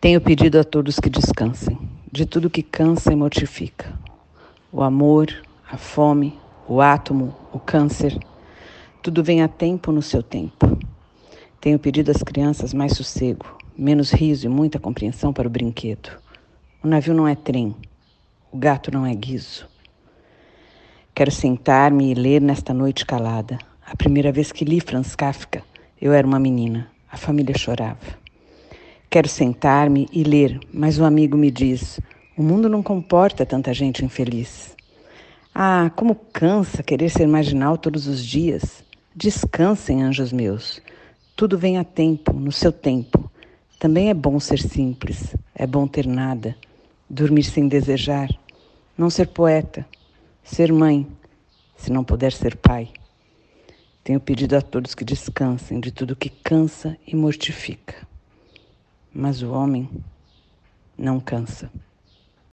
Tenho pedido a todos que descansem de tudo que cansa e mortifica. O amor, a fome, o átomo, o câncer, tudo vem a tempo no seu tempo. Tenho pedido às crianças mais sossego, menos riso e muita compreensão para o brinquedo. O navio não é trem, o gato não é guiso. Quero sentar-me e ler nesta noite calada. A primeira vez que li Franz Kafka, eu era uma menina. A família chorava. Quero sentar-me e ler, mas o amigo me diz: o mundo não comporta tanta gente infeliz. Ah, como cansa querer ser marginal todos os dias. Descansem, anjos meus. Tudo vem a tempo, no seu tempo. Também é bom ser simples, é bom ter nada, dormir sem desejar, não ser poeta, ser mãe, se não puder ser pai. Tenho pedido a todos que descansem de tudo que cansa e mortifica. Mas o homem não cansa.